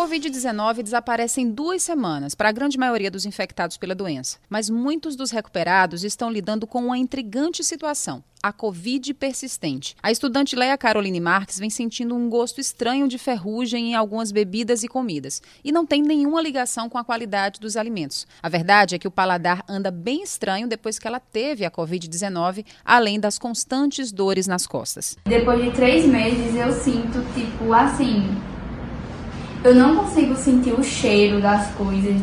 A Covid-19 desaparece em duas semanas para a grande maioria dos infectados pela doença, mas muitos dos recuperados estão lidando com uma intrigante situação a Covid persistente. A estudante Leia Caroline Marques vem sentindo um gosto estranho de ferrugem em algumas bebidas e comidas e não tem nenhuma ligação com a qualidade dos alimentos. A verdade é que o paladar anda bem estranho depois que ela teve a Covid-19, além das constantes dores nas costas. Depois de três meses eu sinto, tipo, assim. Eu não consigo sentir o cheiro das coisas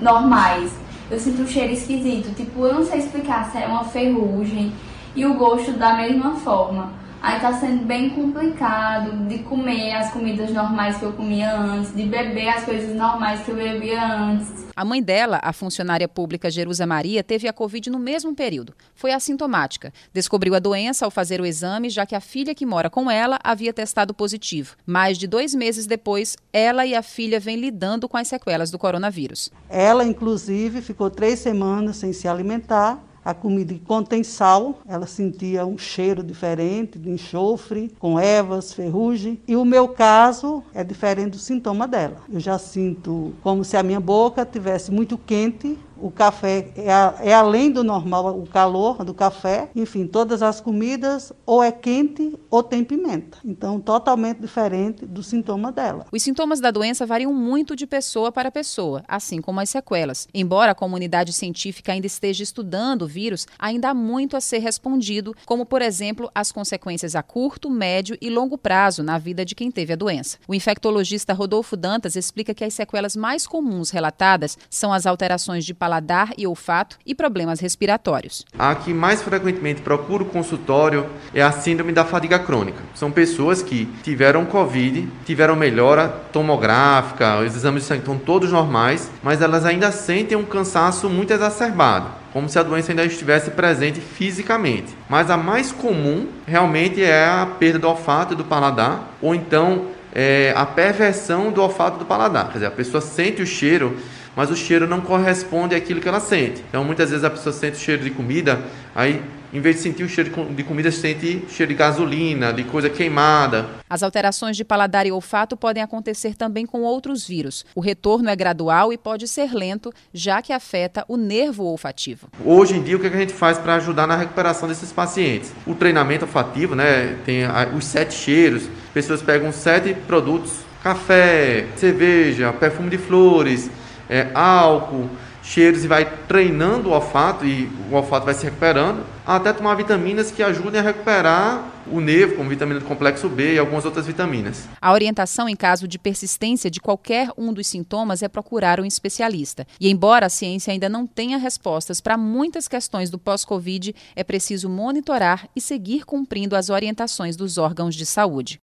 normais. Eu sinto um cheiro esquisito. Tipo, eu não sei explicar se é uma ferrugem e o gosto da mesma forma. Aí tá sendo bem complicado de comer as comidas normais que eu comia antes, de beber as coisas normais que eu bebia antes. A mãe dela, a funcionária pública Jerusa Maria, teve a Covid no mesmo período. Foi assintomática. Descobriu a doença ao fazer o exame, já que a filha que mora com ela havia testado positivo. Mais de dois meses depois, ela e a filha vêm lidando com as sequelas do coronavírus. Ela, inclusive, ficou três semanas sem se alimentar a comida contém sal, ela sentia um cheiro diferente de enxofre, com ervas, ferrugem. E o meu caso é diferente do sintoma dela. Eu já sinto como se a minha boca tivesse muito quente, o café é, a, é, além do normal, o calor do café. Enfim, todas as comidas ou é quente ou tem pimenta. Então, totalmente diferente do sintoma dela. Os sintomas da doença variam muito de pessoa para pessoa, assim como as sequelas. Embora a comunidade científica ainda esteja estudando o vírus, ainda há muito a ser respondido, como, por exemplo, as consequências a curto, médio e longo prazo na vida de quem teve a doença. O infectologista Rodolfo Dantas explica que as sequelas mais comuns relatadas são as alterações de paladar paladar e olfato e problemas respiratórios. A que mais frequentemente procura o consultório é a síndrome da fadiga crônica. São pessoas que tiveram Covid, tiveram melhora tomográfica, os exames de sangue estão todos normais, mas elas ainda sentem um cansaço muito exacerbado como se a doença ainda estivesse presente fisicamente. Mas a mais comum realmente é a perda do olfato e do paladar, ou então é, a perversão do olfato do paladar. Quer dizer, a pessoa sente o cheiro mas o cheiro não corresponde àquilo que ela sente. Então, muitas vezes a pessoa sente o cheiro de comida, aí em vez de sentir o cheiro de comida, sente cheiro de gasolina, de coisa queimada. As alterações de paladar e olfato podem acontecer também com outros vírus. O retorno é gradual e pode ser lento, já que afeta o nervo olfativo. Hoje em dia, o que a gente faz para ajudar na recuperação desses pacientes? O treinamento olfativo, né? Tem os sete cheiros. Pessoas pegam sete produtos: café, cerveja, perfume de flores é, álcool, cheiros e vai treinando o olfato e o olfato vai se recuperando, até tomar vitaminas que ajudem a recuperar o nervo, como vitamina do complexo B e algumas outras vitaminas. A orientação em caso de persistência de qualquer um dos sintomas é procurar um especialista. E embora a ciência ainda não tenha respostas para muitas questões do pós-Covid, é preciso monitorar e seguir cumprindo as orientações dos órgãos de saúde.